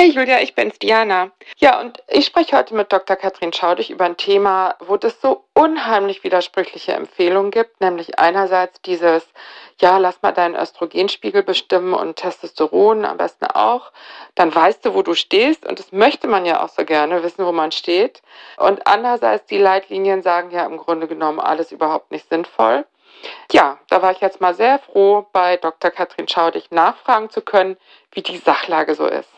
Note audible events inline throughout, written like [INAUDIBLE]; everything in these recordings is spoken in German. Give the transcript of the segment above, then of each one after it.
Hey Julia, ich bin's Diana. Ja, und ich spreche heute mit Dr. Katrin Schaudig über ein Thema, wo es so unheimlich widersprüchliche Empfehlungen gibt, nämlich einerseits dieses, ja, lass mal deinen Östrogenspiegel bestimmen und Testosteron am besten auch, dann weißt du, wo du stehst und das möchte man ja auch so gerne wissen, wo man steht. Und andererseits die Leitlinien sagen ja im Grunde genommen alles überhaupt nicht sinnvoll. Ja, da war ich jetzt mal sehr froh, bei Dr. Katrin Schaudig nachfragen zu können, wie die Sachlage so ist.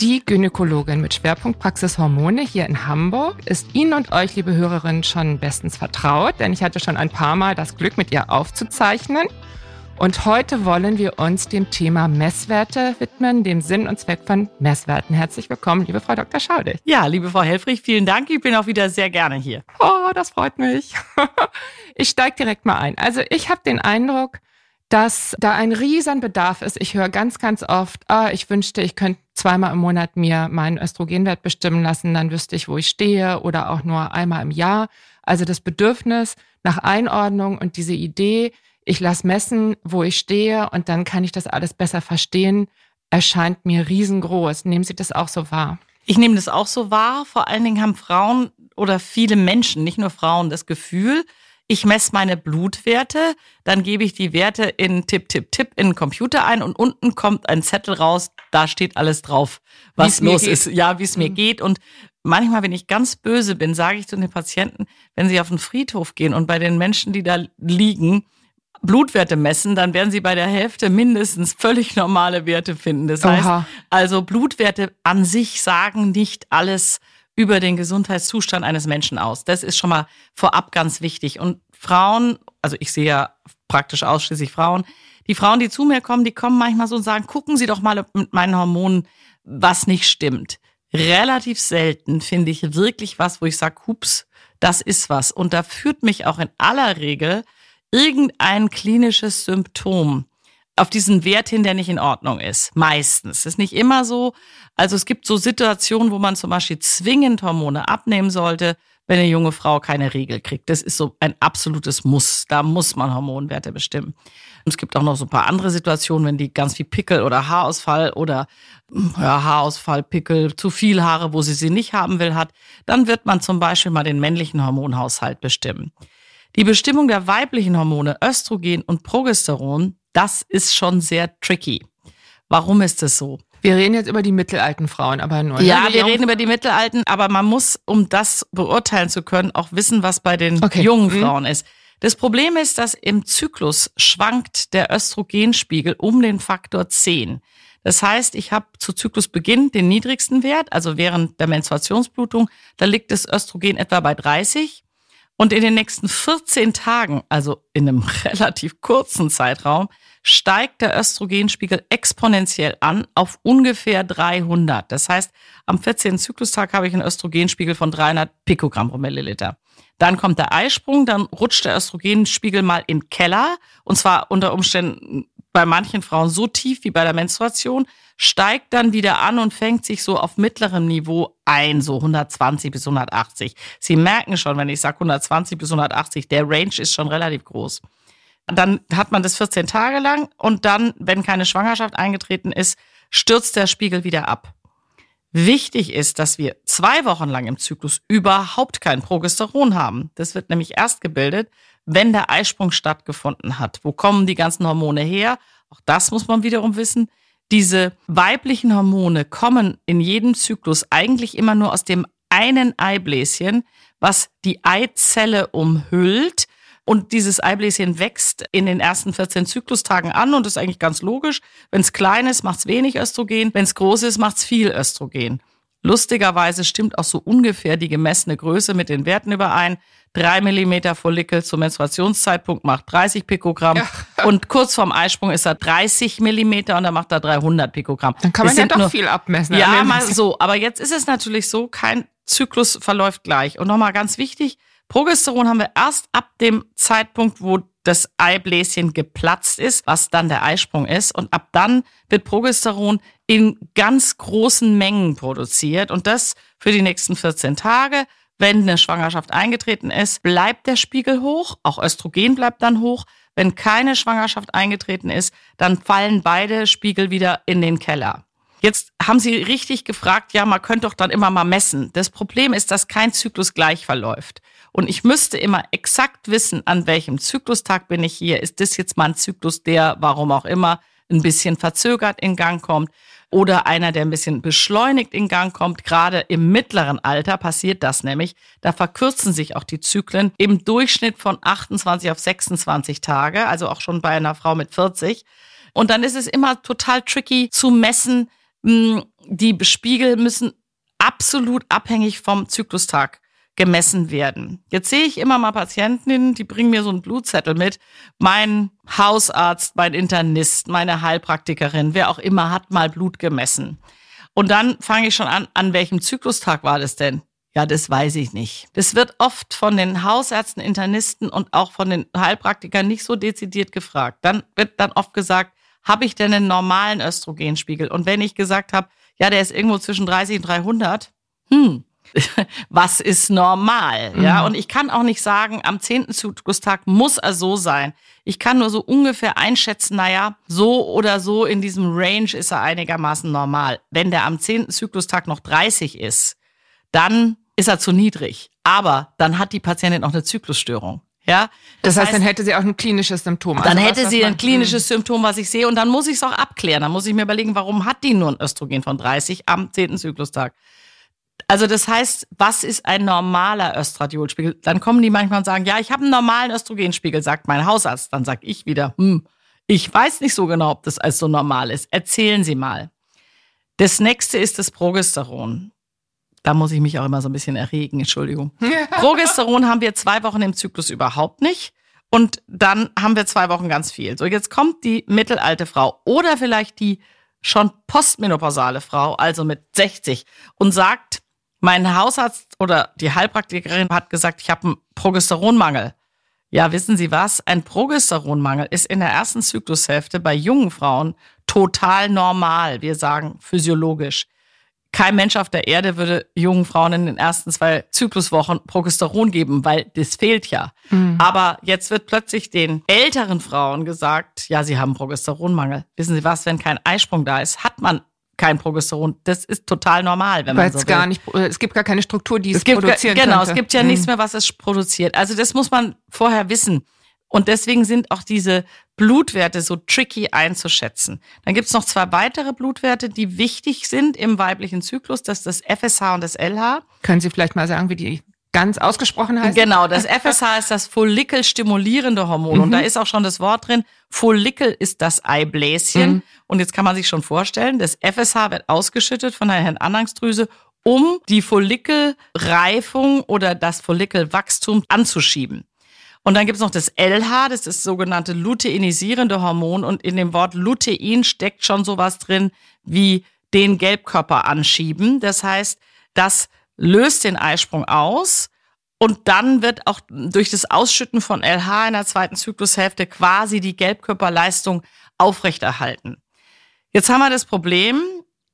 die Gynäkologin mit Schwerpunkt Praxis Hormone hier in Hamburg, ist Ihnen und euch, liebe Hörerinnen, schon bestens vertraut, denn ich hatte schon ein paar Mal das Glück, mit ihr aufzuzeichnen. Und heute wollen wir uns dem Thema Messwerte widmen, dem Sinn und Zweck von Messwerten. Herzlich willkommen, liebe Frau Dr. Schaudig. Ja, liebe Frau Helfrich, vielen Dank. Ich bin auch wieder sehr gerne hier. Oh, das freut mich. [LAUGHS] Ich steige direkt mal ein. Also ich habe den Eindruck, dass da ein riesen Bedarf ist. Ich höre ganz, ganz oft, ah, ich wünschte, ich könnte zweimal im Monat mir meinen Östrogenwert bestimmen lassen, dann wüsste ich, wo ich stehe oder auch nur einmal im Jahr. Also das Bedürfnis nach Einordnung und diese Idee, ich lasse messen, wo ich stehe und dann kann ich das alles besser verstehen, erscheint mir riesengroß. Nehmen Sie das auch so wahr? Ich nehme das auch so wahr. Vor allen Dingen haben Frauen oder viele Menschen, nicht nur Frauen, das Gefühl, ich messe meine Blutwerte, dann gebe ich die Werte in Tipp, Tipp, Tipp in den Computer ein und unten kommt ein Zettel raus, da steht alles drauf, was los ist, ja, wie es mir mhm. geht. Und manchmal, wenn ich ganz böse bin, sage ich zu den Patienten, wenn sie auf den Friedhof gehen und bei den Menschen, die da liegen, Blutwerte messen, dann werden Sie bei der Hälfte mindestens völlig normale Werte finden. Das heißt, Aha. also Blutwerte an sich sagen nicht alles über den Gesundheitszustand eines Menschen aus. Das ist schon mal vorab ganz wichtig. Und Frauen, also ich sehe ja praktisch ausschließlich Frauen, die Frauen, die zu mir kommen, die kommen manchmal so und sagen, gucken Sie doch mal mit meinen Hormonen, was nicht stimmt. Relativ selten finde ich wirklich was, wo ich sage, hups, das ist was. Und da führt mich auch in aller Regel irgendein klinisches Symptom auf diesen Wert hin, der nicht in Ordnung ist. Meistens. Ist nicht immer so. Also es gibt so Situationen, wo man zum Beispiel zwingend Hormone abnehmen sollte, wenn eine junge Frau keine Regel kriegt. Das ist so ein absolutes Muss. Da muss man Hormonwerte bestimmen. Und es gibt auch noch so ein paar andere Situationen, wenn die ganz viel Pickel oder Haarausfall oder ja, Haarausfall, Pickel, zu viel Haare, wo sie sie nicht haben will, hat, dann wird man zum Beispiel mal den männlichen Hormonhaushalt bestimmen. Die Bestimmung der weiblichen Hormone Östrogen und Progesteron, das ist schon sehr tricky. Warum ist es so? Wir reden jetzt über die mittelalten Frauen, aber nur. Ne? Ja, wir reden über die mittelalten, aber man muss, um das beurteilen zu können, auch wissen, was bei den okay. jungen mhm. Frauen ist. Das Problem ist, dass im Zyklus schwankt der Östrogenspiegel um den Faktor 10. Das heißt, ich habe zu Zyklusbeginn den niedrigsten Wert, also während der Menstruationsblutung, da liegt das Östrogen etwa bei 30. Und in den nächsten 14 Tagen, also in einem [LAUGHS] relativ kurzen Zeitraum, steigt der Östrogenspiegel exponentiell an auf ungefähr 300. Das heißt, am 14. Zyklustag habe ich einen Östrogenspiegel von 300 Pikogramm pro Milliliter. Dann kommt der Eisprung, dann rutscht der Östrogenspiegel mal in den Keller und zwar unter Umständen bei manchen Frauen so tief wie bei der Menstruation, steigt dann wieder an und fängt sich so auf mittlerem Niveau ein, so 120 bis 180. Sie merken schon, wenn ich sage 120 bis 180, der Range ist schon relativ groß. Dann hat man das 14 Tage lang und dann, wenn keine Schwangerschaft eingetreten ist, stürzt der Spiegel wieder ab. Wichtig ist, dass wir zwei Wochen lang im Zyklus überhaupt kein Progesteron haben. Das wird nämlich erst gebildet, wenn der Eisprung stattgefunden hat. Wo kommen die ganzen Hormone her? Auch das muss man wiederum wissen. Diese weiblichen Hormone kommen in jedem Zyklus eigentlich immer nur aus dem einen Eibläschen, was die Eizelle umhüllt. Und dieses Eibläschen wächst in den ersten 14 Zyklustagen an und ist eigentlich ganz logisch. Wenn es klein ist, macht es wenig Östrogen. Wenn es groß ist, macht es viel Östrogen. Lustigerweise stimmt auch so ungefähr die gemessene Größe mit den Werten überein. 3 Millimeter Follikel zum Menstruationszeitpunkt macht 30 Pikogramm. Ja. [LAUGHS] und kurz vorm Eisprung ist er 30 Millimeter und dann macht er 300 Pikogramm. Dann kann man ja doch nur, viel abmessen. Ja, mal so. Aber jetzt ist es natürlich so, kein Zyklus verläuft gleich. Und nochmal ganz wichtig, Progesteron haben wir erst ab dem Zeitpunkt, wo das Eibläschen geplatzt ist, was dann der Eisprung ist. Und ab dann wird Progesteron in ganz großen Mengen produziert. Und das für die nächsten 14 Tage. Wenn eine Schwangerschaft eingetreten ist, bleibt der Spiegel hoch. Auch Östrogen bleibt dann hoch. Wenn keine Schwangerschaft eingetreten ist, dann fallen beide Spiegel wieder in den Keller. Jetzt haben Sie richtig gefragt, ja, man könnte doch dann immer mal messen. Das Problem ist, dass kein Zyklus gleich verläuft. Und ich müsste immer exakt wissen, an welchem Zyklustag bin ich hier. Ist das jetzt mal ein Zyklus, der, warum auch immer, ein bisschen verzögert in Gang kommt? Oder einer, der ein bisschen beschleunigt in Gang kommt. Gerade im mittleren Alter passiert das nämlich. Da verkürzen sich auch die Zyklen im Durchschnitt von 28 auf 26 Tage, also auch schon bei einer Frau mit 40. Und dann ist es immer total tricky zu messen, hm, die Spiegel müssen absolut abhängig vom Zyklustag gemessen werden. Jetzt sehe ich immer mal Patientinnen, die bringen mir so einen Blutzettel mit. Mein Hausarzt, mein Internist, meine Heilpraktikerin, wer auch immer hat mal Blut gemessen. Und dann fange ich schon an, an welchem Zyklustag war das denn? Ja, das weiß ich nicht. Das wird oft von den Hausärzten, Internisten und auch von den Heilpraktikern nicht so dezidiert gefragt. Dann wird dann oft gesagt, habe ich denn einen normalen Östrogenspiegel? Und wenn ich gesagt habe, ja, der ist irgendwo zwischen 30 und 300, hm, [LAUGHS] was ist normal? Mhm. Ja, und ich kann auch nicht sagen, am 10. Zyklustag muss er so sein. Ich kann nur so ungefähr einschätzen, naja, so oder so in diesem Range ist er einigermaßen normal. Wenn der am 10. Zyklustag noch 30 ist, dann ist er zu niedrig. Aber dann hat die Patientin noch eine Zyklusstörung. Ja, das, das heißt, heißt, dann hätte sie auch ein klinisches Symptom. Also dann hätte was, sie ein klinisches Symptom, was ich sehe, und dann muss ich es auch abklären. Dann muss ich mir überlegen, warum hat die nur ein Östrogen von 30 am 10. Zyklustag? Also das heißt, was ist ein normaler Östradiolspiegel? Dann kommen die manchmal und sagen, ja, ich habe einen normalen Östrogenspiegel, sagt mein Hausarzt. Dann sag ich wieder, hm, ich weiß nicht so genau, ob das als so normal ist. Erzählen Sie mal. Das nächste ist das Progesteron. Da muss ich mich auch immer so ein bisschen erregen, Entschuldigung. [LAUGHS] Progesteron haben wir zwei Wochen im Zyklus überhaupt nicht. Und dann haben wir zwei Wochen ganz viel. So, jetzt kommt die mittelalte Frau oder vielleicht die schon postmenopausale Frau, also mit 60, und sagt, mein Hausarzt oder die Heilpraktikerin hat gesagt, ich habe einen Progesteronmangel. Ja, wissen Sie was? Ein Progesteronmangel ist in der ersten Zyklushälfte bei jungen Frauen total normal. Wir sagen physiologisch kein Mensch auf der Erde würde jungen Frauen in den ersten zwei Zykluswochen Progesteron geben, weil das fehlt ja. Mhm. Aber jetzt wird plötzlich den älteren Frauen gesagt, ja, sie haben Progesteronmangel. Wissen Sie was, wenn kein Eisprung da ist, hat man kein Progesteron. Das ist total normal, wenn Weil man so es gar nicht, es gibt gar keine Struktur, die es, es gibt produzieren Genau, könnte. es gibt ja mhm. nichts mehr, was es produziert. Also das muss man vorher wissen. Und deswegen sind auch diese Blutwerte so tricky einzuschätzen. Dann gibt es noch zwei weitere Blutwerte, die wichtig sind im weiblichen Zyklus. Das ist das FSH und das LH. Können Sie vielleicht mal sagen, wie die ganz ausgesprochen heißen? Genau, das FSH ist das Follikelstimulierende Hormon. Mhm. Und da ist auch schon das Wort drin. Follikel ist das Eibläschen. Mhm. Und jetzt kann man sich schon vorstellen, das FSH wird ausgeschüttet von der Hirnanhangsdrüse, um die Follikelreifung oder das Follikelwachstum anzuschieben. Und dann gibt's noch das LH, das ist das sogenannte luteinisierende Hormon. Und in dem Wort Lutein steckt schon sowas drin wie den Gelbkörper anschieben. Das heißt, das löst den Eisprung aus. Und dann wird auch durch das Ausschütten von LH in der zweiten Zyklushälfte quasi die Gelbkörperleistung aufrechterhalten. Jetzt haben wir das Problem,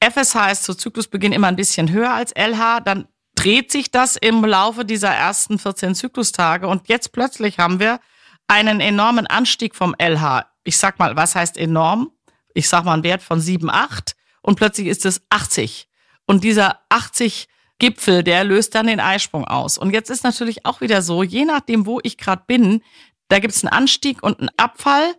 FSH ist zu Zyklusbeginn immer ein bisschen höher als LH, dann dreht sich das im Laufe dieser ersten 14 Zyklustage und jetzt plötzlich haben wir einen enormen Anstieg vom LH. Ich sag mal, was heißt enorm? Ich sag mal einen Wert von 7, 8 und plötzlich ist es 80. Und dieser 80 Gipfel, der löst dann den Eisprung aus. Und jetzt ist natürlich auch wieder so, je nachdem, wo ich gerade bin, da gibt es einen Anstieg und einen Abfall,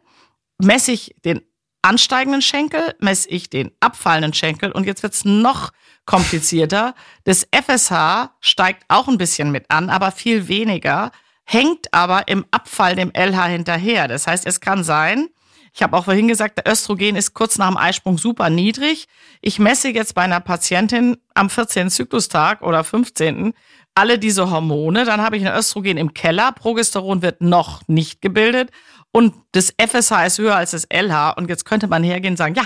messe ich den ansteigenden Schenkel, messe ich den abfallenden Schenkel und jetzt wird's noch komplizierter. Das FSH steigt auch ein bisschen mit an, aber viel weniger, hängt aber im Abfall dem LH hinterher. Das heißt, es kann sein, Ich habe auch vorhin gesagt, der Östrogen ist kurz nach dem Eisprung super niedrig. Ich messe jetzt bei einer Patientin am 14. Zyklustag oder 15. alle diese Hormone. Dann habe ich ein Östrogen im Keller. Progesteron wird noch nicht gebildet. Und das FSH ist höher als das LH. Und jetzt könnte man hergehen und sagen, ja,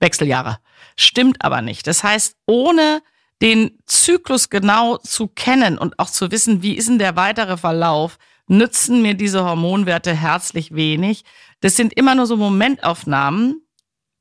Wechseljahre. Stimmt aber nicht. Das heißt, ohne den Zyklus genau zu kennen und auch zu wissen, wie ist denn der weitere Verlauf, nützen mir diese Hormonwerte herzlich wenig. Das sind immer nur so Momentaufnahmen.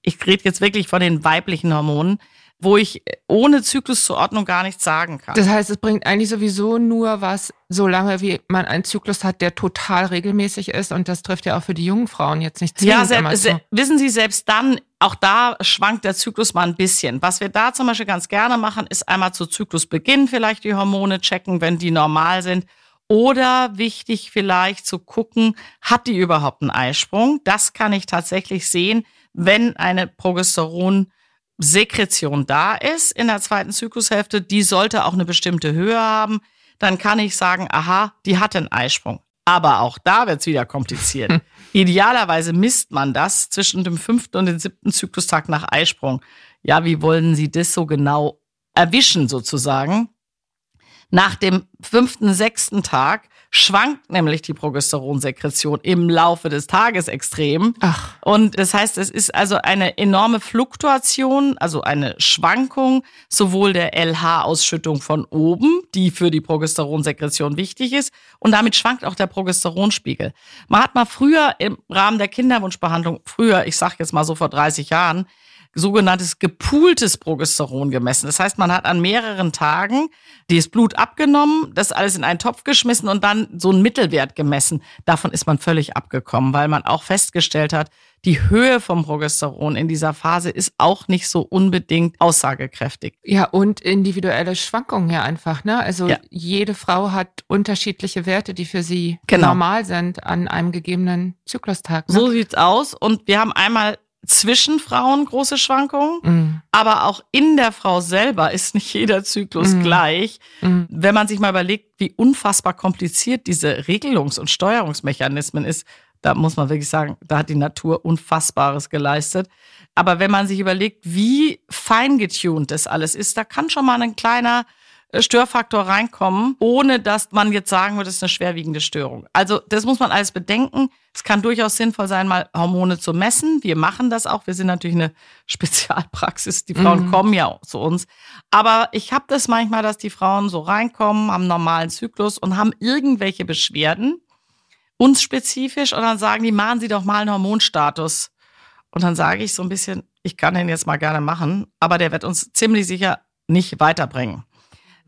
Ich rede jetzt wirklich von den weiblichen Hormonen, wo ich ohne Zykluszuordnung gar nichts sagen kann. Das heißt, es bringt eigentlich sowieso nur was, solange wie man einen Zyklus hat, der total regelmäßig ist. Und das trifft ja auch für die jungen Frauen jetzt nicht zwingend Ja, selbst, se wissen Sie, selbst dann, auch da schwankt der Zyklus mal ein bisschen. Was wir da zum Beispiel ganz gerne machen, ist einmal zu Zyklusbeginn vielleicht die Hormone checken, wenn die normal sind. Oder wichtig vielleicht zu gucken, hat die überhaupt einen Eisprung? Das kann ich tatsächlich sehen, wenn eine Progesteron Sekretion da ist in der zweiten Zyklushälfte, die sollte auch eine bestimmte Höhe haben, dann kann ich sagen, aha, die hat einen Eisprung. Aber auch da wird es wieder kompliziert. [LAUGHS] Idealerweise misst man das zwischen dem fünften und dem siebten Zyklustag nach Eisprung. Ja, wie wollen Sie das so genau erwischen sozusagen? Nach dem fünften, sechsten Tag schwankt nämlich die Progesteronsekretion im Laufe des Tages extrem. Ach. Und das heißt, es ist also eine enorme Fluktuation, also eine Schwankung sowohl der LH-Ausschüttung von oben, die für die Progesteronsekretion wichtig ist, und damit schwankt auch der Progesteronspiegel. Man hat mal früher im Rahmen der Kinderwunschbehandlung, früher, ich sag jetzt mal so vor 30 Jahren, sogenanntes gepooltes Progesteron gemessen. Das heißt, man hat an mehreren Tagen das Blut abgenommen, das alles in einen Topf geschmissen und dann so einen Mittelwert gemessen. Davon ist man völlig abgekommen, weil man auch festgestellt hat, die Höhe vom Progesteron in dieser Phase ist auch nicht so unbedingt aussagekräftig. Ja, und individuelle Schwankungen ja einfach, ne? Also ja. jede Frau hat unterschiedliche Werte, die für sie genau. normal sind an einem gegebenen Zyklustag. Ne? So sieht's aus. Und wir haben einmal zwischen Frauen große Schwankungen, mhm. aber auch in der Frau selber ist nicht jeder Zyklus mhm. gleich. Mhm. Wenn man sich mal überlegt, wie unfassbar kompliziert diese Regelungs- und Steuerungsmechanismen ist, da muss man wirklich sagen, da hat die Natur Unfassbares geleistet. Aber wenn man sich überlegt, wie fein getuned das alles ist, da kann schon mal ein kleiner Störfaktor reinkommen, ohne dass man jetzt sagen würde, das ist eine schwerwiegende Störung. Also das muss man alles bedenken. Es kann durchaus sinnvoll sein, mal Hormone zu messen. Wir machen das auch. Wir sind natürlich eine [LAUGHS] Spezialpraxis. Die Frauen mhm. kommen ja zu uns. Aber ich habe das manchmal, dass die Frauen so reinkommen, haben einen normalen Zyklus und haben irgendwelche Beschwerden, uns spezifisch, und dann sagen die, machen Sie doch mal einen Hormonstatus. Und dann sage ich so ein bisschen, ich kann den jetzt mal gerne machen, aber der wird uns ziemlich sicher nicht weiterbringen.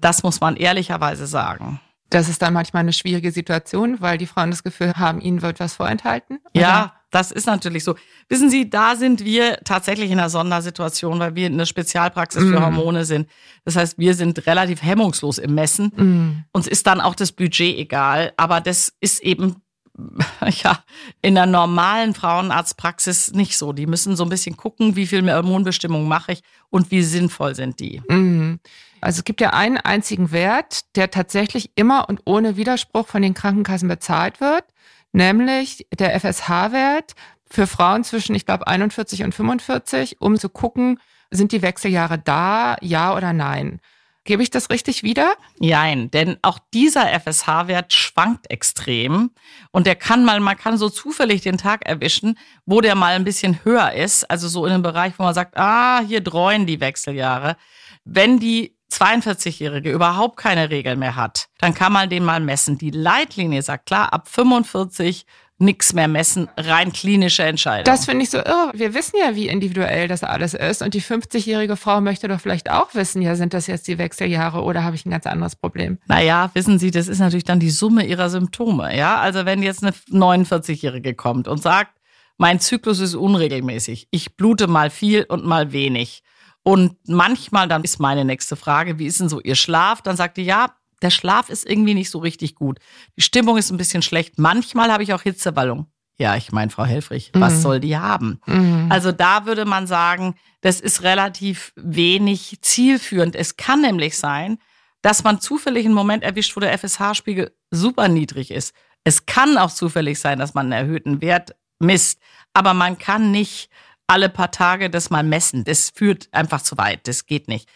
Das muss man ehrlicherweise sagen. Das ist dann manchmal eine schwierige Situation, weil die Frauen das Gefühl haben, ihnen wird was vorenthalten. Oder? Ja, das ist natürlich so. Wissen Sie, da sind wir tatsächlich in einer Sondersituation, weil wir eine Spezialpraxis mm. für Hormone sind. Das heißt, wir sind relativ hemmungslos im Messen. Mm. Uns ist dann auch das Budget egal, aber das ist eben [LAUGHS] ja, in der normalen Frauenarztpraxis nicht so. Die müssen so ein bisschen gucken, wie viel Hormonbestimmung mache ich und wie sinnvoll sind die. Mhm. Also es gibt ja einen einzigen Wert, der tatsächlich immer und ohne Widerspruch von den Krankenkassen bezahlt wird, nämlich der FSH-Wert für Frauen zwischen, ich glaube, 41 und 45, um zu gucken, sind die Wechseljahre da, ja oder nein. Gebe ich das richtig wieder? Nein, denn auch dieser FSH-Wert schwankt extrem und der kann mal, man kann so zufällig den Tag erwischen, wo der mal ein bisschen höher ist, also so in einem Bereich, wo man sagt, ah, hier dreuen die Wechseljahre. Wenn die 42-Jährige überhaupt keine Regel mehr hat, dann kann man den mal messen. Die Leitlinie sagt klar, ab 45 nichts mehr messen, rein klinische Entscheidung. Das finde ich so irre. Wir wissen ja, wie individuell das alles ist. Und die 50-jährige Frau möchte doch vielleicht auch wissen, ja, sind das jetzt die Wechseljahre oder habe ich ein ganz anderes Problem? Naja, wissen Sie, das ist natürlich dann die Summe ihrer Symptome. Ja, also wenn jetzt eine 49-jährige kommt und sagt, mein Zyklus ist unregelmäßig, ich blute mal viel und mal wenig. Und manchmal, dann ist meine nächste Frage, wie ist denn so Ihr Schlaf? Dann sagt die, ja, der Schlaf ist irgendwie nicht so richtig gut. Die Stimmung ist ein bisschen schlecht. Manchmal habe ich auch Hitzewallung. Ja, ich meine, Frau Helfrich, mhm. was soll die haben? Mhm. Also da würde man sagen, das ist relativ wenig zielführend. Es kann nämlich sein, dass man zufällig einen Moment erwischt, wo der FSH-Spiegel super niedrig ist. Es kann auch zufällig sein, dass man einen erhöhten Wert misst. aber man kann nicht alle paar Tage das mal messen. Das führt einfach zu weit. Das geht nicht.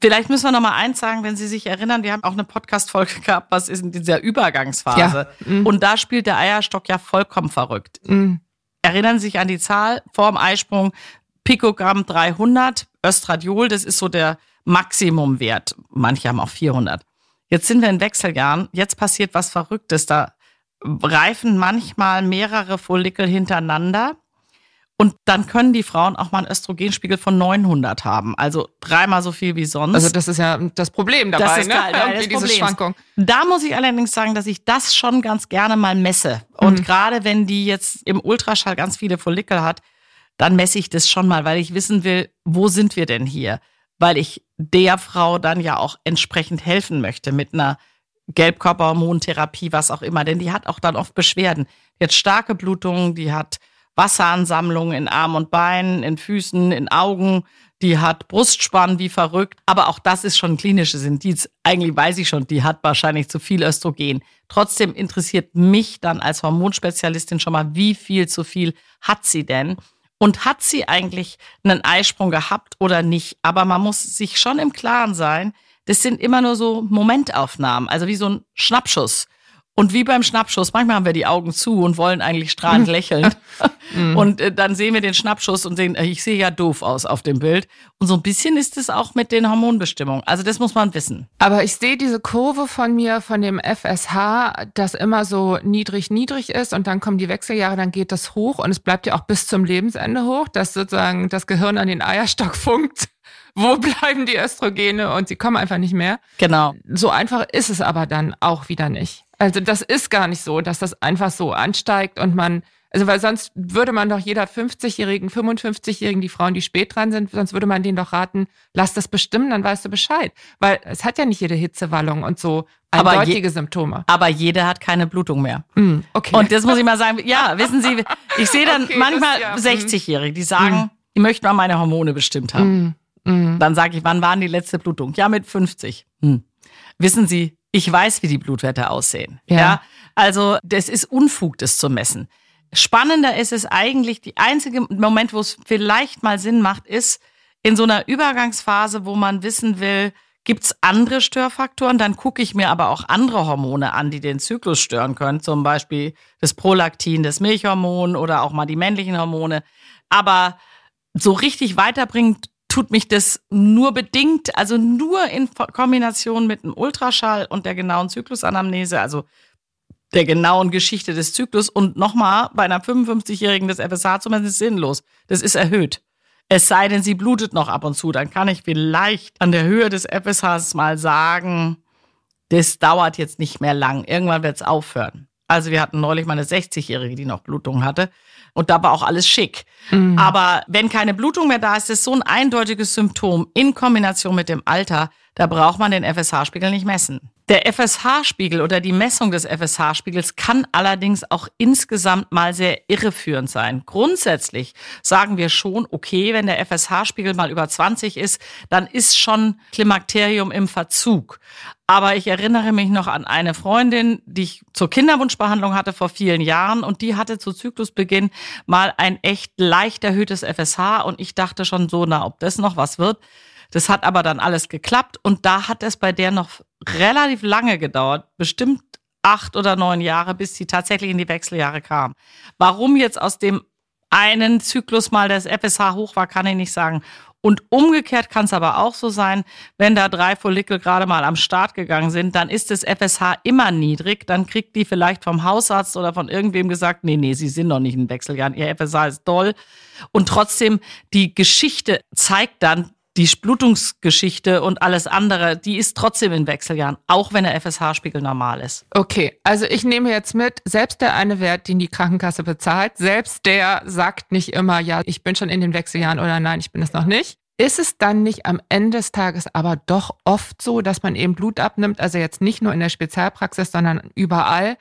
Vielleicht müssen wir noch mal eins sagen, wenn Sie sich erinnern, wir haben auch eine Podcast-Folge gehabt, was ist in dieser Übergangsphase. Ja. Mhm. Und da spielt der Eierstock ja vollkommen verrückt. Mhm. Erinnern Sie sich an die Zahl vor dem Eisprung, Pikogramm 300, Östradiol, das ist so der Maximumwert. Manche haben auch 400. Jetzt sind wir in Wechseljahren. Jetzt passiert was Verrücktes. Da reifen manchmal mehrere Follikel hintereinander. Und dann können die Frauen auch mal einen Östrogenspiegel von 900 haben. Also dreimal so viel wie sonst. Also das ist ja das Problem dabei, das ist ne? Teil diese Problems. Schwankung. Da muss ich allerdings sagen, dass ich das schon ganz gerne mal messe. Und mhm. gerade wenn die jetzt im Ultraschall ganz viele Follikel hat, dann messe ich das schon mal, weil ich wissen will, wo sind wir denn hier? Weil ich der Frau dann ja auch entsprechend helfen möchte mit einer Gelbkörperhormontherapie, was auch immer. Denn die hat auch dann oft Beschwerden. Die hat starke Blutungen, die hat Wasseransammlungen in Armen und Beinen, in Füßen, in Augen. Die hat Brustspannen wie verrückt. Aber auch das ist schon ein klinisches Indiz. Eigentlich weiß ich schon, die hat wahrscheinlich zu viel Östrogen. Trotzdem interessiert mich dann als Hormonspezialistin schon mal, wie viel zu viel hat sie denn? Und hat sie eigentlich einen Eisprung gehabt oder nicht? Aber man muss sich schon im Klaren sein, das sind immer nur so Momentaufnahmen, also wie so ein Schnappschuss. Und wie beim Schnappschuss, manchmal haben wir die Augen zu und wollen eigentlich strahlend lächeln. Mhm. [LAUGHS] und äh, dann sehen wir den Schnappschuss und sehen, äh, ich sehe ja doof aus auf dem Bild. Und so ein bisschen ist es auch mit den Hormonbestimmungen. Also das muss man wissen. Aber ich sehe diese Kurve von mir, von dem FSH, das immer so niedrig, niedrig ist und dann kommen die Wechseljahre, dann geht das hoch und es bleibt ja auch bis zum Lebensende hoch, dass sozusagen das Gehirn an den Eierstock funkt [LAUGHS] wo bleiben die Östrogene und sie kommen einfach nicht mehr. Genau. So einfach ist es aber dann auch wieder nicht. Also das ist gar nicht so, dass das einfach so ansteigt und man, also weil sonst würde man doch jeder 50-Jährigen, 55-Jährigen, die Frauen, die spät dran sind, sonst würde man denen doch raten, lass das bestimmen, dann weißt du Bescheid. Weil es hat ja nicht jede Hitzewallung und so eindeutige Symptome. Aber jeder hat keine Blutung mehr. Mm, okay. Und das muss ich mal sagen, ja, wissen Sie, ich sehe dann [LAUGHS] okay, manchmal ja, 60-Jährige, mm. die sagen, mm. die möchten mal meine Hormone bestimmt haben. Mm, mm. Dann sage ich, wann waren die letzte Blutung? Ja, mit 50. Hm. Wissen Sie, ich weiß, wie die Blutwerte aussehen. Ja. ja. Also, das ist Unfug, das zu messen. Spannender ist es eigentlich, die einzige Moment, wo es vielleicht mal Sinn macht, ist in so einer Übergangsphase, wo man wissen will, gibt's andere Störfaktoren? Dann gucke ich mir aber auch andere Hormone an, die den Zyklus stören können. Zum Beispiel das Prolaktin, das Milchhormon oder auch mal die männlichen Hormone. Aber so richtig weiterbringt tut mich das nur bedingt, also nur in Kombination mit einem Ultraschall und der genauen Zyklusanamnese, also der genauen Geschichte des Zyklus. Und nochmal, bei einer 55-Jährigen das FSH zu messen, ist sinnlos. Das ist erhöht. Es sei denn, sie blutet noch ab und zu. Dann kann ich vielleicht an der Höhe des FSHs mal sagen, das dauert jetzt nicht mehr lang. Irgendwann wird es aufhören. Also wir hatten neulich mal eine 60-Jährige, die noch Blutung hatte. Und da war auch alles schick. Mhm. Aber wenn keine Blutung mehr da ist, ist so ein eindeutiges Symptom in Kombination mit dem Alter, da braucht man den FSH-Spiegel nicht messen. Der FSH-Spiegel oder die Messung des FSH-Spiegels kann allerdings auch insgesamt mal sehr irreführend sein. Grundsätzlich sagen wir schon, okay, wenn der FSH-Spiegel mal über 20 ist, dann ist schon Klimakterium im Verzug. Aber ich erinnere mich noch an eine Freundin, die ich zur Kinderwunschbehandlung hatte vor vielen Jahren und die hatte zu Zyklusbeginn mal ein echt leicht erhöhtes FSH und ich dachte schon so, na, ob das noch was wird. Das hat aber dann alles geklappt und da hat es bei der noch relativ lange gedauert, bestimmt acht oder neun Jahre, bis sie tatsächlich in die Wechseljahre kam. Warum jetzt aus dem einen Zyklus mal das FSH hoch war, kann ich nicht sagen. Und umgekehrt kann es aber auch so sein, wenn da drei Follikel gerade mal am Start gegangen sind, dann ist das FSH immer niedrig. Dann kriegt die vielleicht vom Hausarzt oder von irgendwem gesagt, nee, nee, sie sind noch nicht in Wechseljahren, ihr FSH ist doll. Und trotzdem, die Geschichte zeigt dann, die Blutungsgeschichte und alles andere, die ist trotzdem in Wechseljahren, auch wenn der FSH-Spiegel normal ist. Okay, also ich nehme jetzt mit, selbst der eine Wert, den die Krankenkasse bezahlt, selbst der sagt nicht immer, ja, ich bin schon in den Wechseljahren oder nein, ich bin es noch nicht. Ist es dann nicht am Ende des Tages aber doch oft so, dass man eben Blut abnimmt, also jetzt nicht nur in der Spezialpraxis, sondern überall,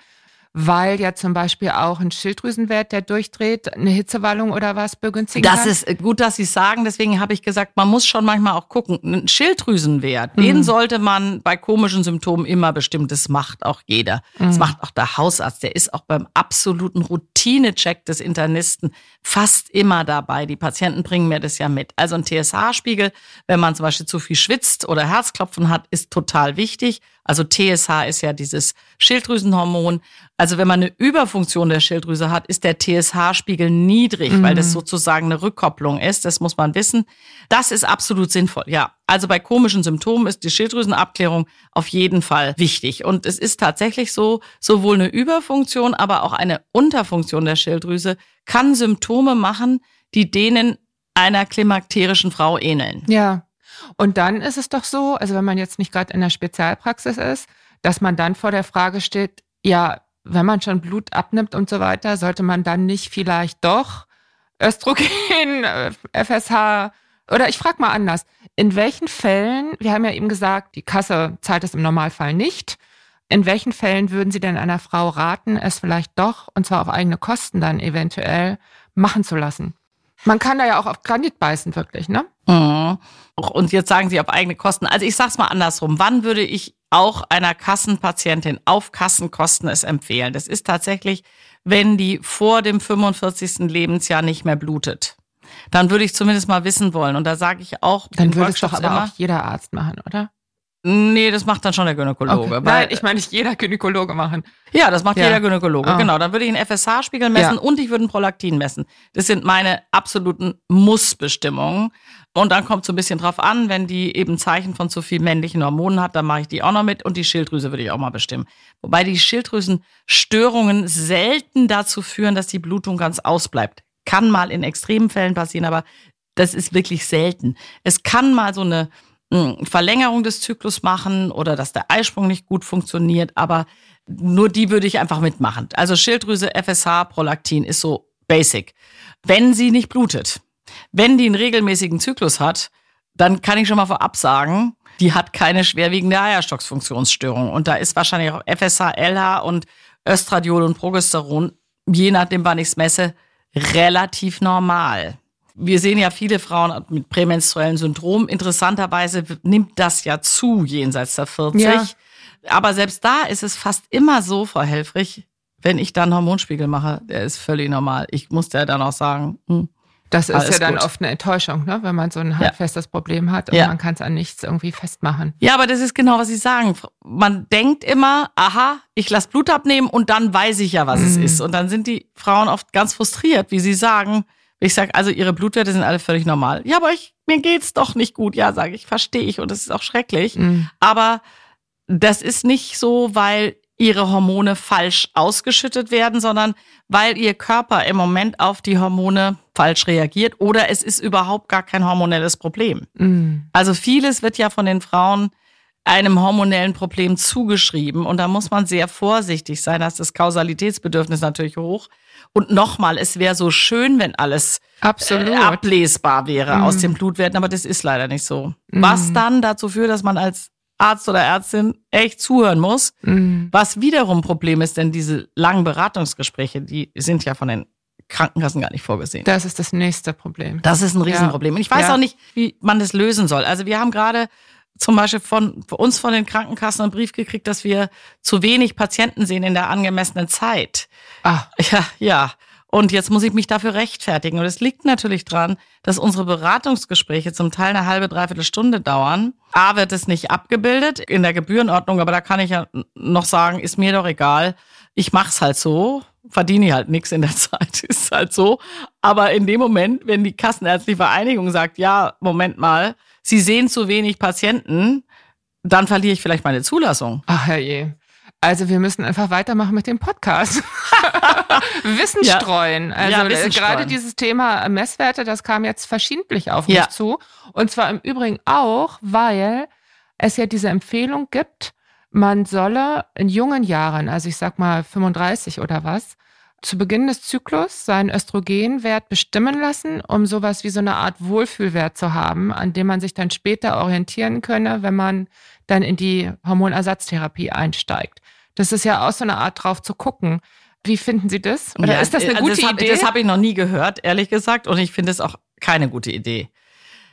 weil ja zum Beispiel auch ein Schilddrüsenwert, der durchdreht, eine Hitzewallung oder was begünstigen Das kann? ist gut, dass Sie sagen. Deswegen habe ich gesagt, man muss schon manchmal auch gucken. Ein Schilddrüsenwert, mhm. den sollte man bei komischen Symptomen immer bestimmen. Das macht auch jeder. Mhm. Das macht auch der Hausarzt. Der ist auch beim absoluten Routinecheck des Internisten fast immer dabei. Die Patienten bringen mir das ja mit. Also ein TSH-Spiegel, wenn man zum Beispiel zu viel schwitzt oder Herzklopfen hat, ist total wichtig. Also TSH ist ja dieses Schilddrüsenhormon. Also wenn man eine Überfunktion der Schilddrüse hat, ist der TSH-Spiegel niedrig, mhm. weil das sozusagen eine Rückkopplung ist. Das muss man wissen. Das ist absolut sinnvoll. Ja, also bei komischen Symptomen ist die Schilddrüsenabklärung auf jeden Fall wichtig. Und es ist tatsächlich so, sowohl eine Überfunktion, aber auch eine Unterfunktion der Schilddrüse kann Symptome machen, die denen einer klimakterischen Frau ähneln. Ja. Und dann ist es doch so, also wenn man jetzt nicht gerade in der Spezialpraxis ist, dass man dann vor der Frage steht, ja, wenn man schon Blut abnimmt und so weiter, sollte man dann nicht vielleicht doch Östrogen, FSH oder ich frage mal anders, in welchen Fällen, wir haben ja eben gesagt, die Kasse zahlt es im Normalfall nicht, in welchen Fällen würden Sie denn einer Frau raten, es vielleicht doch, und zwar auf eigene Kosten dann eventuell, machen zu lassen? Man kann da ja auch auf Granit beißen, wirklich, ne? Mhm. Und jetzt sagen Sie auf eigene Kosten. Also ich sag's mal andersrum. Wann würde ich auch einer Kassenpatientin auf Kassenkosten es empfehlen? Das ist tatsächlich, wenn die vor dem 45. Lebensjahr nicht mehr blutet. Dann würde ich zumindest mal wissen wollen. Und da sage ich auch, dann würde es doch aber immer, auch jeder Arzt machen, oder? Nee, das macht dann schon der Gynäkologe. Okay. Nein, ich meine nicht jeder Gynäkologe machen. Ja, das macht ja. jeder Gynäkologe. Oh. Genau, dann würde ich einen FSH-Spiegel messen ja. und ich würde einen Prolaktin messen. Das sind meine absoluten Mussbestimmungen. Und dann kommt so ein bisschen drauf an, wenn die eben Zeichen von zu viel männlichen Hormonen hat, dann mache ich die auch noch mit und die Schilddrüse würde ich auch mal bestimmen. Wobei die Schilddrüsenstörungen selten dazu führen, dass die Blutung ganz ausbleibt. Kann mal in extremen Fällen passieren, aber das ist wirklich selten. Es kann mal so eine Verlängerung des Zyklus machen oder dass der Eisprung nicht gut funktioniert, aber nur die würde ich einfach mitmachen. Also Schilddrüse, FSH, Prolaktin ist so basic. Wenn sie nicht blutet, wenn die einen regelmäßigen Zyklus hat, dann kann ich schon mal vorab sagen, die hat keine schwerwiegende Eierstocksfunktionsstörung. Und da ist wahrscheinlich auch FSH, LH und Östradiol und Progesteron, je nachdem, wann ich es messe, relativ normal. Wir sehen ja viele Frauen mit prämenstruellen Syndrom. Interessanterweise nimmt das ja zu jenseits der 40. Ja. Aber selbst da ist es fast immer so, Frau Helfrich, wenn ich dann Hormonspiegel mache, der ist völlig normal. Ich muss ja dann auch sagen, hm, das ist ja dann gut. oft eine Enttäuschung, ne? wenn man so ein handfestes ja. Problem hat und ja. man kann es an nichts irgendwie festmachen. Ja, aber das ist genau, was Sie sagen. Man denkt immer, aha, ich lasse Blut abnehmen und dann weiß ich ja, was mhm. es ist. Und dann sind die Frauen oft ganz frustriert, wie sie sagen, ich sage, also ihre Blutwerte sind alle völlig normal. Ja, aber ich, mir geht's doch nicht gut. Ja, sage ich, verstehe ich und das ist auch schrecklich. Mhm. Aber das ist nicht so, weil ihre Hormone falsch ausgeschüttet werden, sondern weil ihr Körper im Moment auf die Hormone falsch reagiert oder es ist überhaupt gar kein hormonelles Problem. Mhm. Also vieles wird ja von den Frauen einem hormonellen Problem zugeschrieben und da muss man sehr vorsichtig sein, dass das Kausalitätsbedürfnis natürlich hoch. Und nochmal, es wäre so schön, wenn alles Absolut. Äh, ablesbar wäre mm. aus den Blutwerten, aber das ist leider nicht so. Mm. Was dann dazu führt, dass man als Arzt oder Ärztin echt zuhören muss. Mm. Was wiederum Problem ist, denn diese langen Beratungsgespräche, die sind ja von den Krankenkassen gar nicht vorgesehen. Das ist das nächste Problem. Das ist ein Riesenproblem. Und ich weiß ja. auch nicht, wie man das lösen soll. Also wir haben gerade zum Beispiel von uns von den Krankenkassen einen Brief gekriegt, dass wir zu wenig Patienten sehen in der angemessenen Zeit. Ah. [LAUGHS] Ja, ja. Und jetzt muss ich mich dafür rechtfertigen. Und es liegt natürlich dran, dass unsere Beratungsgespräche zum Teil eine halbe, dreiviertel Stunde dauern. A, wird es nicht abgebildet in der Gebührenordnung, aber da kann ich ja noch sagen, ist mir doch egal. Ich mach's halt so, verdiene halt nichts in der [LAUGHS] Zeit, ist halt so. Aber in dem Moment, wenn die Kassenärztliche Vereinigung sagt, ja, Moment mal, Sie sehen zu wenig Patienten, dann verliere ich vielleicht meine Zulassung. Ach herrje. Also wir müssen einfach weitermachen mit dem Podcast. [LAUGHS] Wissen ja. streuen. Also ja, Wissen gerade streuen. dieses Thema Messwerte, das kam jetzt verschiedentlich auf mich ja. zu. Und zwar im Übrigen auch, weil es ja diese Empfehlung gibt, man solle in jungen Jahren, also ich sag mal 35 oder was, zu Beginn des Zyklus seinen Östrogenwert bestimmen lassen, um sowas wie so eine Art Wohlfühlwert zu haben, an dem man sich dann später orientieren könne, wenn man dann in die Hormonersatztherapie einsteigt. Das ist ja auch so eine Art drauf zu gucken. Wie finden Sie das? Oder ja, ist das eine also gute das hab, Idee? Das habe ich noch nie gehört, ehrlich gesagt. Und ich finde es auch keine gute Idee.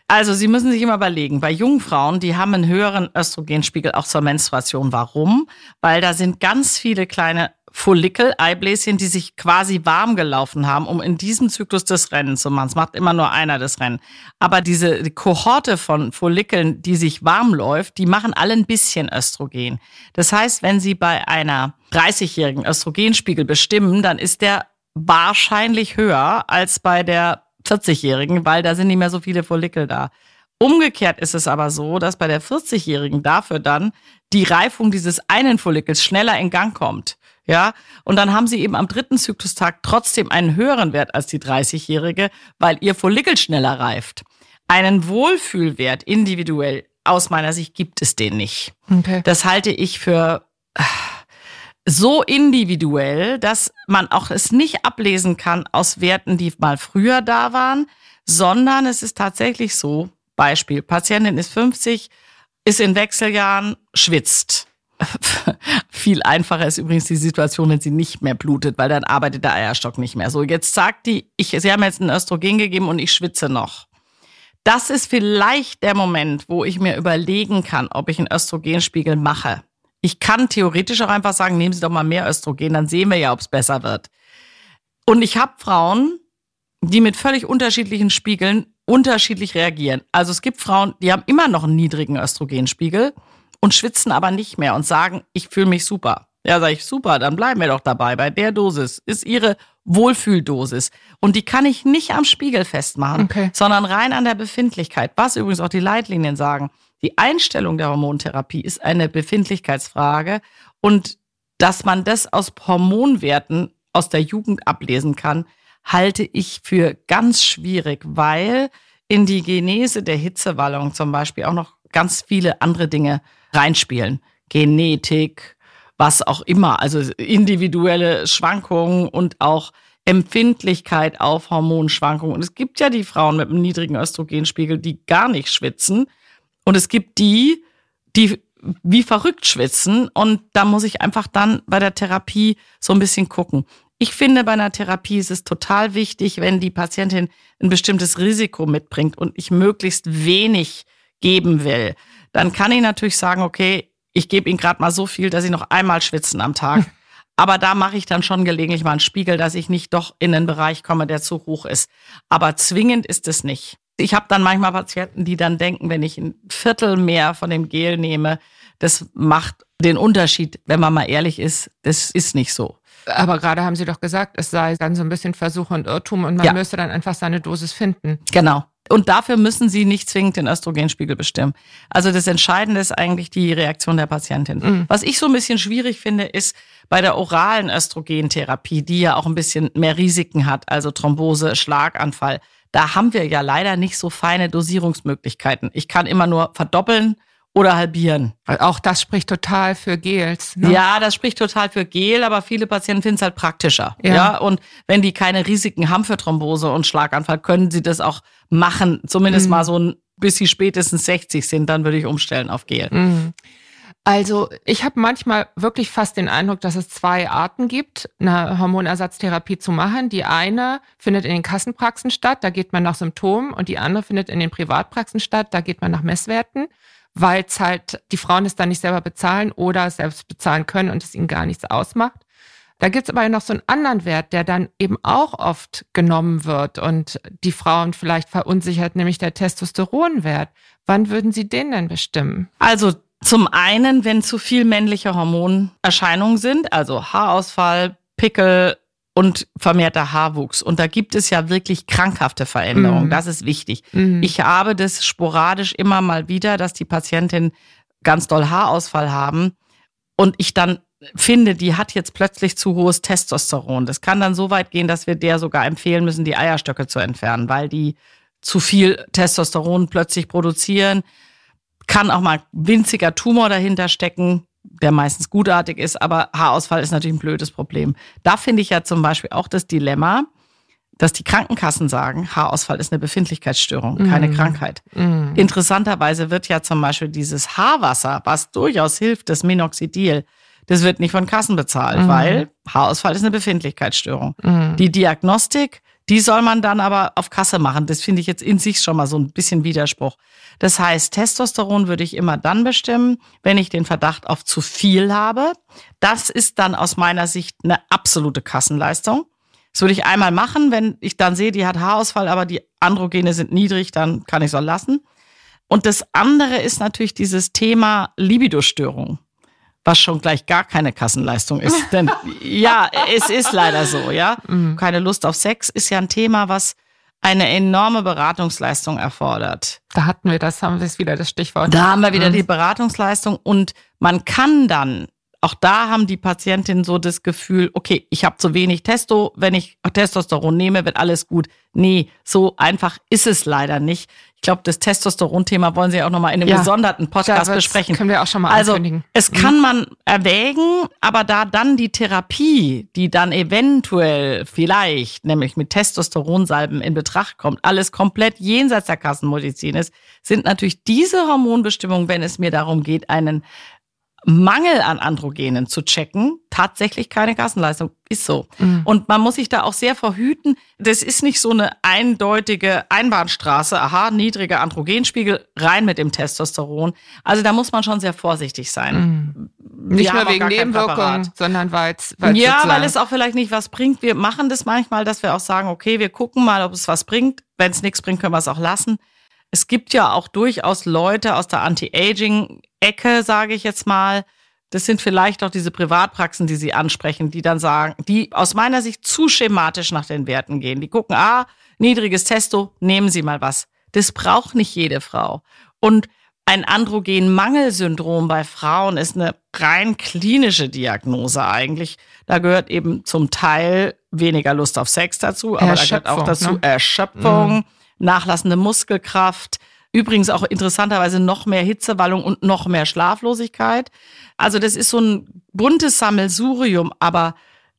Also Sie müssen sich immer überlegen, bei jungen Frauen, die haben einen höheren Östrogenspiegel auch zur Menstruation. Warum? Weil da sind ganz viele kleine Follikel, Eibläschen, die sich quasi warm gelaufen haben, um in diesem Zyklus das Rennen zu machen. Es macht immer nur einer das Rennen. Aber diese die Kohorte von Follikeln, die sich warm läuft, die machen alle ein bisschen Östrogen. Das heißt, wenn Sie bei einer 30-jährigen Östrogenspiegel bestimmen, dann ist der wahrscheinlich höher als bei der 40-Jährigen, weil da sind nicht mehr so viele Follikel da. Umgekehrt ist es aber so, dass bei der 40-Jährigen dafür dann die Reifung dieses einen Follikels schneller in Gang kommt. Ja, und dann haben sie eben am dritten Zyklustag trotzdem einen höheren Wert als die 30-Jährige, weil ihr Follikel schneller reift. Einen Wohlfühlwert individuell aus meiner Sicht gibt es den nicht. Okay. Das halte ich für so individuell, dass man auch es nicht ablesen kann aus Werten, die mal früher da waren, sondern es ist tatsächlich so, Beispiel, Patientin ist 50, ist in Wechseljahren, schwitzt. [LAUGHS] Viel einfacher ist übrigens die Situation, wenn sie nicht mehr blutet, weil dann arbeitet der Eierstock nicht mehr. So, jetzt sagt die, ich, sie haben jetzt ein Östrogen gegeben und ich schwitze noch. Das ist vielleicht der Moment, wo ich mir überlegen kann, ob ich einen Östrogenspiegel mache. Ich kann theoretisch auch einfach sagen, nehmen Sie doch mal mehr Östrogen, dann sehen wir ja, ob es besser wird. Und ich habe Frauen, die mit völlig unterschiedlichen Spiegeln unterschiedlich reagieren. Also es gibt Frauen, die haben immer noch einen niedrigen Östrogenspiegel und schwitzen aber nicht mehr und sagen, ich fühle mich super. Ja, sage ich, super, dann bleiben wir doch dabei. Bei der Dosis ist ihre Wohlfühldosis. Und die kann ich nicht am Spiegel festmachen, okay. sondern rein an der Befindlichkeit. Was übrigens auch die Leitlinien sagen. Die Einstellung der Hormontherapie ist eine Befindlichkeitsfrage und dass man das aus Hormonwerten aus der Jugend ablesen kann, halte ich für ganz schwierig, weil in die Genese der Hitzewallung zum Beispiel auch noch ganz viele andere Dinge reinspielen. Genetik, was auch immer, also individuelle Schwankungen und auch Empfindlichkeit auf Hormonschwankungen. Und es gibt ja die Frauen mit einem niedrigen Östrogenspiegel, die gar nicht schwitzen. Und es gibt die, die wie verrückt schwitzen. Und da muss ich einfach dann bei der Therapie so ein bisschen gucken. Ich finde, bei einer Therapie ist es total wichtig, wenn die Patientin ein bestimmtes Risiko mitbringt und ich möglichst wenig geben will. Dann kann ich natürlich sagen, okay, ich gebe Ihnen gerade mal so viel, dass Sie noch einmal schwitzen am Tag. [LAUGHS] Aber da mache ich dann schon gelegentlich mal einen Spiegel, dass ich nicht doch in einen Bereich komme, der zu hoch ist. Aber zwingend ist es nicht. Ich habe dann manchmal Patienten, die dann denken, wenn ich ein Viertel mehr von dem Gel nehme, das macht den Unterschied. Wenn man mal ehrlich ist, das ist nicht so. Aber gerade haben Sie doch gesagt, es sei dann so ein bisschen Versuch und Irrtum und man ja. müsste dann einfach seine Dosis finden. Genau. Und dafür müssen Sie nicht zwingend den Östrogenspiegel bestimmen. Also das Entscheidende ist eigentlich die Reaktion der Patientin. Mhm. Was ich so ein bisschen schwierig finde, ist bei der oralen Östrogentherapie, die ja auch ein bisschen mehr Risiken hat, also Thrombose, Schlaganfall. Da haben wir ja leider nicht so feine Dosierungsmöglichkeiten. Ich kann immer nur verdoppeln oder halbieren. Auch das spricht total für Gels. Ne? Ja, das spricht total für Gel, aber viele Patienten finden es halt praktischer. Ja. ja. Und wenn die keine Risiken haben für Thrombose und Schlaganfall, können sie das auch machen. Zumindest mhm. mal so ein, bis sie spätestens 60 sind, dann würde ich umstellen auf Gel. Mhm. Also ich habe manchmal wirklich fast den Eindruck, dass es zwei Arten gibt, eine Hormonersatztherapie zu machen. Die eine findet in den Kassenpraxen statt, da geht man nach Symptomen und die andere findet in den Privatpraxen statt, da geht man nach Messwerten weil es halt die Frauen es dann nicht selber bezahlen oder selbst bezahlen können und es ihnen gar nichts ausmacht. Da gibt es aber noch so einen anderen Wert, der dann eben auch oft genommen wird und die Frauen vielleicht verunsichert, nämlich der Testosteronwert. Wann würden Sie den denn bestimmen? Also zum einen, wenn zu viel männliche Hormonerscheinungen sind, also Haarausfall, Pickel, und vermehrter Haarwuchs. Und da gibt es ja wirklich krankhafte Veränderungen. Mhm. Das ist wichtig. Mhm. Ich habe das sporadisch immer mal wieder, dass die Patientinnen ganz doll Haarausfall haben und ich dann finde, die hat jetzt plötzlich zu hohes Testosteron. Das kann dann so weit gehen, dass wir der sogar empfehlen müssen, die Eierstöcke zu entfernen, weil die zu viel Testosteron plötzlich produzieren. Kann auch mal winziger Tumor dahinter stecken der meistens gutartig ist, aber Haarausfall ist natürlich ein blödes Problem. Da finde ich ja zum Beispiel auch das Dilemma, dass die Krankenkassen sagen, Haarausfall ist eine Befindlichkeitsstörung, keine mm. Krankheit. Mm. Interessanterweise wird ja zum Beispiel dieses Haarwasser, was durchaus hilft, das Minoxidil, Das wird nicht von Kassen bezahlt, mhm. weil Haarausfall ist eine Befindlichkeitsstörung. Mhm. Die Diagnostik, die soll man dann aber auf Kasse machen. Das finde ich jetzt in sich schon mal so ein bisschen Widerspruch. Das heißt, Testosteron würde ich immer dann bestimmen, wenn ich den Verdacht auf zu viel habe. Das ist dann aus meiner Sicht eine absolute Kassenleistung. Das würde ich einmal machen, wenn ich dann sehe, die hat Haarausfall, aber die Androgene sind niedrig, dann kann ich es auch lassen. Und das andere ist natürlich dieses Thema Libidostörung was schon gleich gar keine Kassenleistung ist. [LAUGHS] Denn ja, es ist leider so, ja. Mhm. Keine Lust auf Sex ist ja ein Thema, was eine enorme Beratungsleistung erfordert. Da hatten wir das, haben wir es wieder das Stichwort. Da haben wir wieder mhm. die Beratungsleistung und man kann dann auch da haben die Patientinnen so das Gefühl, okay, ich habe zu wenig Testo, wenn ich Testosteron nehme, wird alles gut. Nee, so einfach ist es leider nicht. Ich glaube, das Testosteron-Thema wollen Sie auch nochmal in einem ja, gesonderten Podcast besprechen. Können wir auch schon mal also, ankündigen. Es mhm. kann man erwägen, aber da dann die Therapie, die dann eventuell vielleicht, nämlich mit Testosteronsalben in Betracht kommt, alles komplett jenseits der Kassenmedizin ist, sind natürlich diese Hormonbestimmungen, wenn es mir darum geht, einen Mangel an Androgenen zu checken, tatsächlich keine Kassenleistung. Ist so. Mhm. Und man muss sich da auch sehr verhüten. Das ist nicht so eine eindeutige Einbahnstraße. Aha, niedriger Androgenspiegel, rein mit dem Testosteron. Also da muss man schon sehr vorsichtig sein. Mhm. Nicht nur wegen Nebenwirkungen, sondern weil es Ja, weil es auch vielleicht nicht was bringt. Wir machen das manchmal, dass wir auch sagen, okay, wir gucken mal, ob es was bringt. Wenn es nichts bringt, können wir es auch lassen. Es gibt ja auch durchaus Leute aus der Anti-Aging-Ecke, sage ich jetzt mal. Das sind vielleicht auch diese Privatpraxen, die Sie ansprechen, die dann sagen, die aus meiner Sicht zu schematisch nach den Werten gehen. Die gucken, ah, niedriges Testo, nehmen Sie mal was. Das braucht nicht jede Frau. Und ein Androgenmangelsyndrom bei Frauen ist eine rein klinische Diagnose eigentlich. Da gehört eben zum Teil weniger Lust auf Sex dazu, aber da gehört auch dazu ne? Erschöpfung. Mhm nachlassende Muskelkraft, übrigens auch interessanterweise noch mehr Hitzewallung und noch mehr Schlaflosigkeit. Also das ist so ein buntes Sammelsurium, aber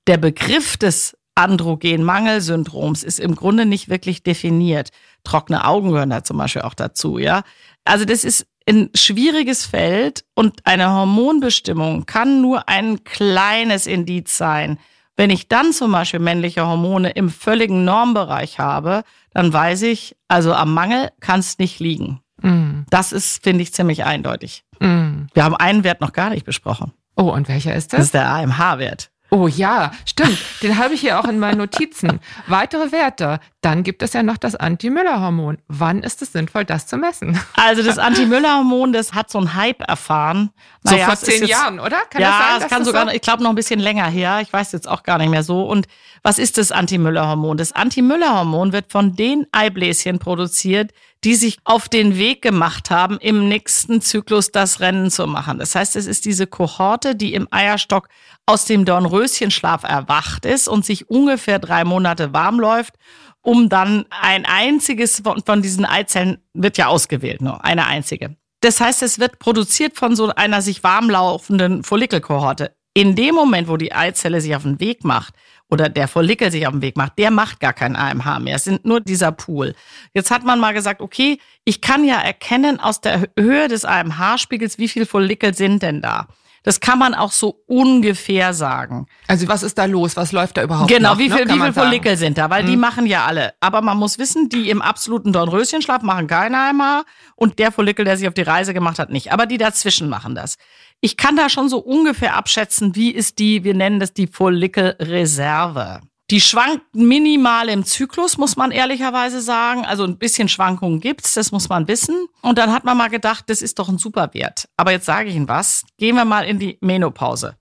der Begriff des Androgenmangelsyndroms ist im Grunde nicht wirklich definiert. Trockene Augen gehören da zum Beispiel auch dazu, ja. Also das ist ein schwieriges Feld und eine Hormonbestimmung kann nur ein kleines Indiz sein. Wenn ich dann zum Beispiel männliche Hormone im völligen Normbereich habe, dann weiß ich, also am Mangel kann es nicht liegen. Mm. Das ist, finde ich, ziemlich eindeutig. Mm. Wir haben einen Wert noch gar nicht besprochen. Oh, und welcher ist das? Das ist der AMH-Wert. Oh ja, stimmt. Den habe ich hier auch in meinen Notizen. Weitere Werte. Dann gibt es ja noch das Anti-Müller-Hormon. Wann ist es sinnvoll, das zu messen? Also das Anti-Müller-Hormon, das hat so einen Hype erfahren. So naja, vor zehn Jahren, oder? Kann ja, das sein? Es kann sogar, so? ich glaube, noch ein bisschen länger her. Ich weiß jetzt auch gar nicht mehr so. Und was ist das Anti-Müller-Hormon? Das Anti-Müller-Hormon wird von den Eibläschen produziert, die sich auf den Weg gemacht haben, im nächsten Zyklus das Rennen zu machen. Das heißt, es ist diese Kohorte, die im Eierstock aus dem Dornröschenschlaf erwacht ist und sich ungefähr drei Monate warm läuft, um dann ein einziges von, von diesen Eizellen wird ja ausgewählt, nur eine einzige. Das heißt, es wird produziert von so einer sich warm laufenden Follikelkohorte. In dem Moment, wo die Eizelle sich auf den Weg macht, oder der Follikel sich auf den Weg macht, der macht gar kein AMH mehr. Es sind nur dieser Pool. Jetzt hat man mal gesagt, okay, ich kann ja erkennen aus der Höhe des AMH-Spiegels, wie viele Follikel sind denn da. Das kann man auch so ungefähr sagen. Also was ist da los? Was läuft da überhaupt? Genau, noch, wie, viel, ne? wie viele Follikel sind da? Weil hm. die mhm. machen ja alle. Aber man muss wissen, die im absoluten Dornröschenschlaf machen kein AMH und der Follikel, der sich auf die Reise gemacht hat, nicht. Aber die dazwischen machen das ich kann da schon so ungefähr abschätzen, wie ist die, wir nennen das die Follikelreserve. Die schwankt minimal im Zyklus, muss man ehrlicherweise sagen. Also ein bisschen Schwankungen gibt's, das muss man wissen. Und dann hat man mal gedacht, das ist doch ein super Wert. Aber jetzt sage ich Ihnen was. Gehen wir mal in die Menopause.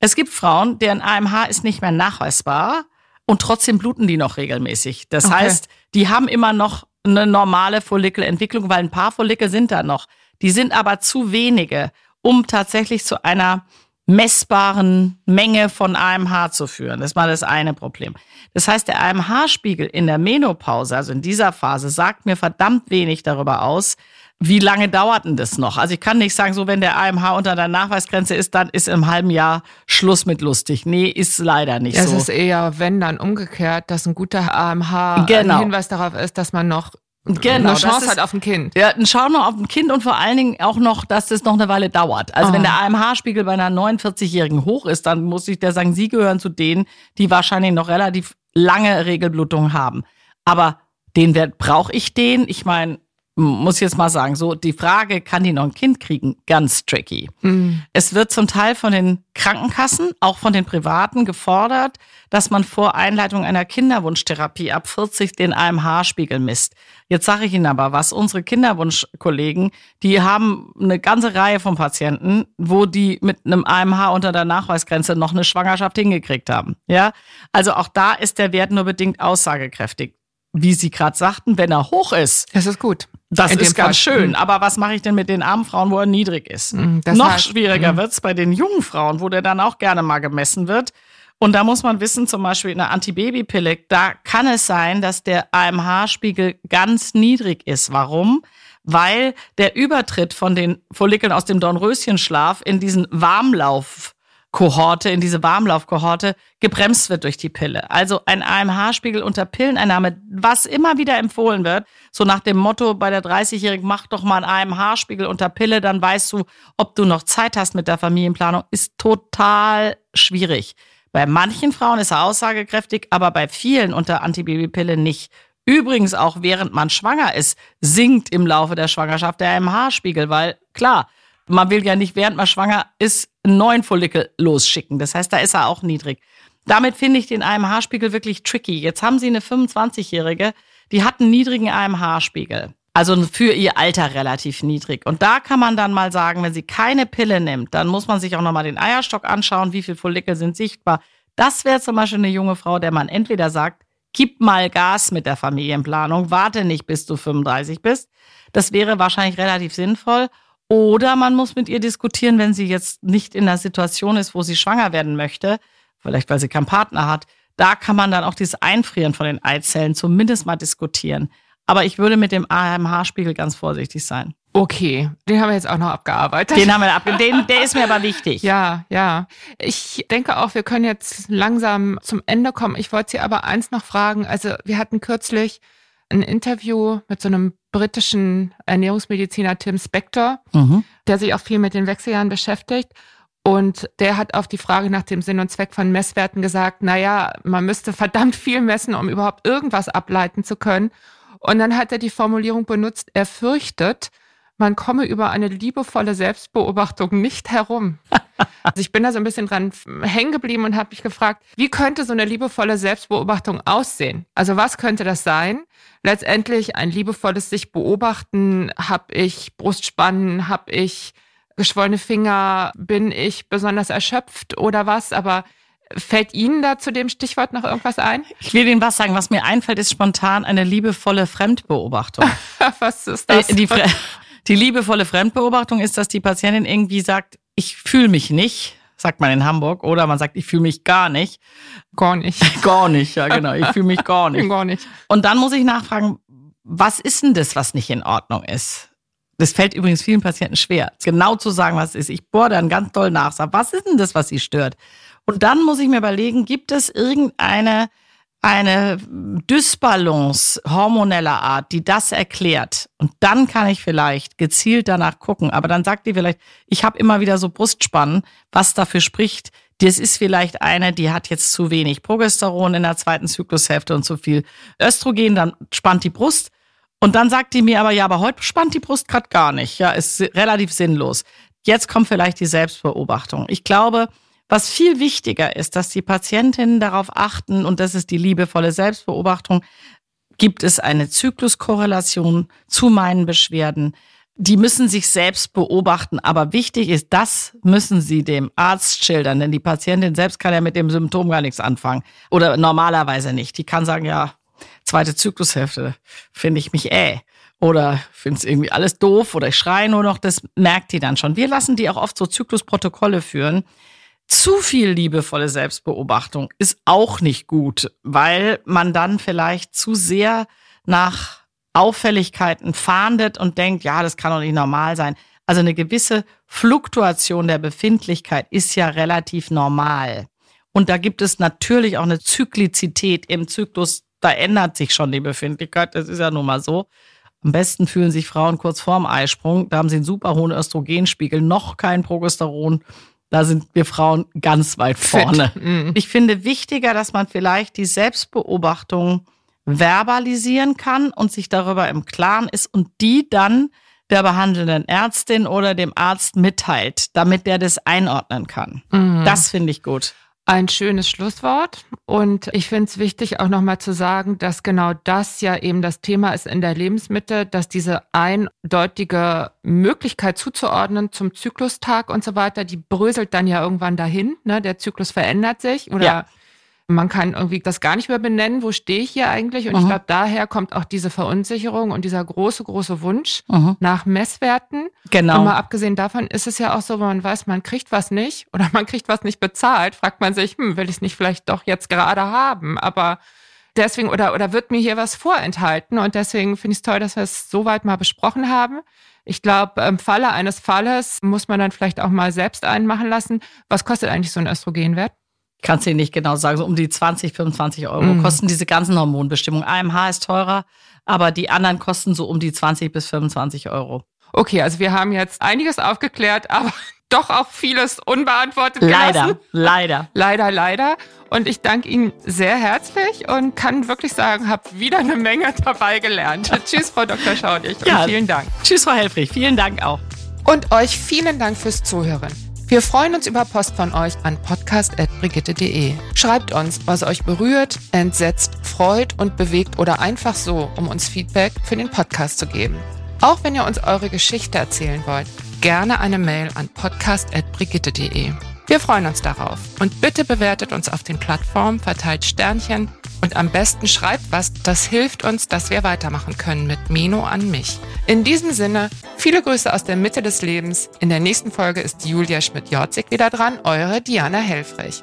Es gibt Frauen, deren AMH ist nicht mehr nachweisbar und trotzdem bluten die noch regelmäßig. Das okay. heißt, die haben immer noch eine normale Follikelentwicklung, weil ein paar Follikel sind da noch. Die sind aber zu wenige um tatsächlich zu einer messbaren Menge von AMH zu führen. Das ist mal das eine Problem. Das heißt, der AMH-Spiegel in der Menopause, also in dieser Phase, sagt mir verdammt wenig darüber aus, wie lange dauert denn das noch? Also ich kann nicht sagen, so wenn der AMH unter der Nachweisgrenze ist, dann ist im halben Jahr Schluss mit lustig. Nee, ist leider nicht ja, so. Es ist eher, wenn dann umgekehrt, dass ein guter AMH genau. ein Hinweis darauf ist, dass man noch Genau, eine Chance ist, hat auf ein Kind. Ja, eine Chance auf ein Kind und vor allen Dingen auch noch, dass das noch eine Weile dauert. Also oh. wenn der AMH-Spiegel bei einer 49-Jährigen hoch ist, dann muss ich der sagen, Sie gehören zu denen, die wahrscheinlich noch relativ lange Regelblutungen haben. Aber den Wert brauche ich den? Ich meine, muss jetzt mal sagen, so die Frage, kann die noch ein Kind kriegen, ganz tricky. Mhm. Es wird zum Teil von den Krankenkassen, auch von den Privaten gefordert, dass man vor Einleitung einer Kinderwunschtherapie ab 40 den AMH-Spiegel misst. Jetzt sage ich Ihnen aber was, unsere Kinderwunschkollegen, die haben eine ganze Reihe von Patienten, wo die mit einem AMH unter der Nachweisgrenze noch eine Schwangerschaft hingekriegt haben. Ja, also auch da ist der Wert nur bedingt aussagekräftig wie Sie gerade sagten, wenn er hoch ist. Das ist gut. Das In ist ganz Fall. schön. Mhm. Aber was mache ich denn mit den armen Frauen, wo er niedrig ist? Mhm, Noch heißt, schwieriger mhm. wird's bei den jungen Frauen, wo der dann auch gerne mal gemessen wird. Und da muss man wissen, zum Beispiel in der Antibabypille, da kann es sein, dass der AMH-Spiegel ganz niedrig ist. Warum? Weil der Übertritt von den Follikeln aus dem Dornröschenschlaf in diesen Warmlauf Kohorte, in diese Warmlaufkohorte gebremst wird durch die Pille. Also ein AMH-Spiegel unter Pilleneinnahme, was immer wieder empfohlen wird, so nach dem Motto bei der 30-Jährigen, mach doch mal einen AMH-Spiegel unter Pille, dann weißt du, ob du noch Zeit hast mit der Familienplanung, ist total schwierig. Bei manchen Frauen ist er aussagekräftig, aber bei vielen unter Antibabypille nicht. Übrigens auch während man schwanger ist, sinkt im Laufe der Schwangerschaft der AMH-Spiegel, weil klar, man will ja nicht, während man schwanger ist, einen neuen Follikel losschicken. Das heißt, da ist er auch niedrig. Damit finde ich den AMH-Spiegel wirklich tricky. Jetzt haben Sie eine 25-Jährige, die hat einen niedrigen AMH-Spiegel. Also für ihr Alter relativ niedrig. Und da kann man dann mal sagen, wenn sie keine Pille nimmt, dann muss man sich auch nochmal den Eierstock anschauen, wie viele Follikel sind sichtbar. Das wäre zum Beispiel eine junge Frau, der man entweder sagt, gib mal Gas mit der Familienplanung, warte nicht, bis du 35 bist. Das wäre wahrscheinlich relativ sinnvoll. Oder man muss mit ihr diskutieren, wenn sie jetzt nicht in der Situation ist, wo sie schwanger werden möchte, vielleicht weil sie keinen Partner hat. Da kann man dann auch dieses Einfrieren von den Eizellen zumindest mal diskutieren. Aber ich würde mit dem AMH-Spiegel ganz vorsichtig sein. Okay, den haben wir jetzt auch noch abgearbeitet. Den haben wir abgearbeitet. Der ist mir aber wichtig. [LAUGHS] Ja, ja. Ich denke auch, wir können jetzt langsam zum Ende kommen. Ich wollte Sie aber eins noch fragen. Also wir hatten kürzlich ein Interview mit so einem britischen Ernährungsmediziner Tim Spector, mhm. der sich auch viel mit den Wechseljahren beschäftigt. Und der hat auf die Frage nach dem Sinn und Zweck von Messwerten gesagt, naja, man müsste verdammt viel messen, um überhaupt irgendwas ableiten zu können. Und dann hat er die Formulierung benutzt, er fürchtet, man komme über eine liebevolle Selbstbeobachtung nicht herum. [LAUGHS] Also ich bin da so ein bisschen dran hängen geblieben und habe mich gefragt, wie könnte so eine liebevolle Selbstbeobachtung aussehen? Also was könnte das sein? Letztendlich ein liebevolles sich beobachten, habe ich Brustspannen, habe ich geschwollene Finger, bin ich besonders erschöpft oder was? Aber Fällt Ihnen da zu dem Stichwort noch irgendwas ein? Ich will Ihnen was sagen. Was mir einfällt, ist spontan eine liebevolle Fremdbeobachtung. [LAUGHS] was ist das? Die, die, die liebevolle Fremdbeobachtung ist, dass die Patientin irgendwie sagt, ich fühle mich nicht, sagt man in Hamburg, oder man sagt, ich fühle mich gar nicht. Gar nicht. [LAUGHS] gar nicht, ja genau, ich fühle mich gar nicht. [LAUGHS] gar nicht. Und dann muss ich nachfragen, was ist denn das, was nicht in Ordnung ist? Das fällt übrigens vielen Patienten schwer, genau zu sagen, was es ist. Ich bohre dann ganz toll nach, sag, was ist denn das, was sie stört? Und dann muss ich mir überlegen, gibt es irgendeine eine Dysbalance hormoneller Art, die das erklärt. Und dann kann ich vielleicht gezielt danach gucken. Aber dann sagt die vielleicht, ich habe immer wieder so Brustspannen, was dafür spricht. Das ist vielleicht eine, die hat jetzt zu wenig Progesteron in der zweiten Zyklushälfte und zu viel Östrogen, dann spannt die Brust. Und dann sagt die mir aber, ja, aber heute spannt die Brust gerade gar nicht. Ja, ist relativ sinnlos. Jetzt kommt vielleicht die Selbstbeobachtung. Ich glaube, was viel wichtiger ist, dass die Patientinnen darauf achten, und das ist die liebevolle Selbstbeobachtung, gibt es eine Zykluskorrelation zu meinen Beschwerden. Die müssen sich selbst beobachten, aber wichtig ist, das müssen sie dem Arzt schildern, denn die Patientin selbst kann ja mit dem Symptom gar nichts anfangen oder normalerweise nicht. Die kann sagen, ja, zweite Zyklushälfte finde ich mich äh oder finde es irgendwie alles doof oder ich schreie nur noch, das merkt die dann schon. Wir lassen die auch oft so Zyklusprotokolle führen, zu viel liebevolle Selbstbeobachtung ist auch nicht gut, weil man dann vielleicht zu sehr nach Auffälligkeiten fahndet und denkt, ja, das kann doch nicht normal sein. Also eine gewisse Fluktuation der Befindlichkeit ist ja relativ normal. Und da gibt es natürlich auch eine Zyklizität im Zyklus. Da ändert sich schon die Befindlichkeit. Das ist ja nun mal so. Am besten fühlen sich Frauen kurz vorm Eisprung. Da haben sie einen super hohen Östrogenspiegel, noch kein Progesteron. Da sind wir Frauen ganz weit vorne. Mhm. Ich finde wichtiger, dass man vielleicht die Selbstbeobachtung verbalisieren kann und sich darüber im Klaren ist und die dann der behandelnden Ärztin oder dem Arzt mitteilt, damit der das einordnen kann. Mhm. Das finde ich gut. Ein schönes Schlusswort. Und ich finde es wichtig, auch nochmal zu sagen, dass genau das ja eben das Thema ist in der Lebensmitte, dass diese eindeutige Möglichkeit zuzuordnen zum Zyklustag und so weiter, die bröselt dann ja irgendwann dahin. Ne? Der Zyklus verändert sich oder ja. Man kann irgendwie das gar nicht mehr benennen, wo stehe ich hier eigentlich? Und mhm. ich glaube, daher kommt auch diese Verunsicherung und dieser große, große Wunsch mhm. nach Messwerten. Genau. Und mal abgesehen davon ist es ja auch so, wenn man weiß, man kriegt was nicht oder man kriegt was nicht bezahlt, fragt man sich, hm, will ich es nicht vielleicht doch jetzt gerade haben? Aber deswegen, oder, oder wird mir hier was vorenthalten? Und deswegen finde ich es toll, dass wir es so weit mal besprochen haben. Ich glaube, im Falle eines Falles muss man dann vielleicht auch mal selbst einen machen lassen. Was kostet eigentlich so ein Östrogenwert? Kannst du nicht genau sagen, so um die 20, 25 Euro mhm. kosten diese ganzen Hormonbestimmungen. AMH ist teurer, aber die anderen kosten so um die 20 bis 25 Euro. Okay, also wir haben jetzt einiges aufgeklärt, [LAUGHS] aber doch auch vieles unbeantwortet leider, gelassen. Leider, [LAUGHS] leider. Leider, Und ich danke Ihnen sehr herzlich und kann wirklich sagen, habe wieder eine Menge [LAUGHS] dabei gelernt. Tschüss, Frau Dr. Schaudig. Ja, vielen Dank. Tschüss, Frau Helfrich. Vielen Dank auch. Und euch vielen Dank fürs Zuhören. Wir freuen uns über Post von euch an podcast.brigitte.de. Schreibt uns, was euch berührt, entsetzt, freut und bewegt oder einfach so, um uns Feedback für den Podcast zu geben. Auch wenn ihr uns eure Geschichte erzählen wollt, gerne eine Mail an podcast.brigitte.de. Wir freuen uns darauf. Und bitte bewertet uns auf den Plattformen, verteilt Sternchen und am besten schreibt was, das hilft uns, dass wir weitermachen können mit Mino an mich. In diesem Sinne, viele Grüße aus der Mitte des Lebens. In der nächsten Folge ist Julia Schmidt-Jorzig wieder dran, eure Diana Helfrich.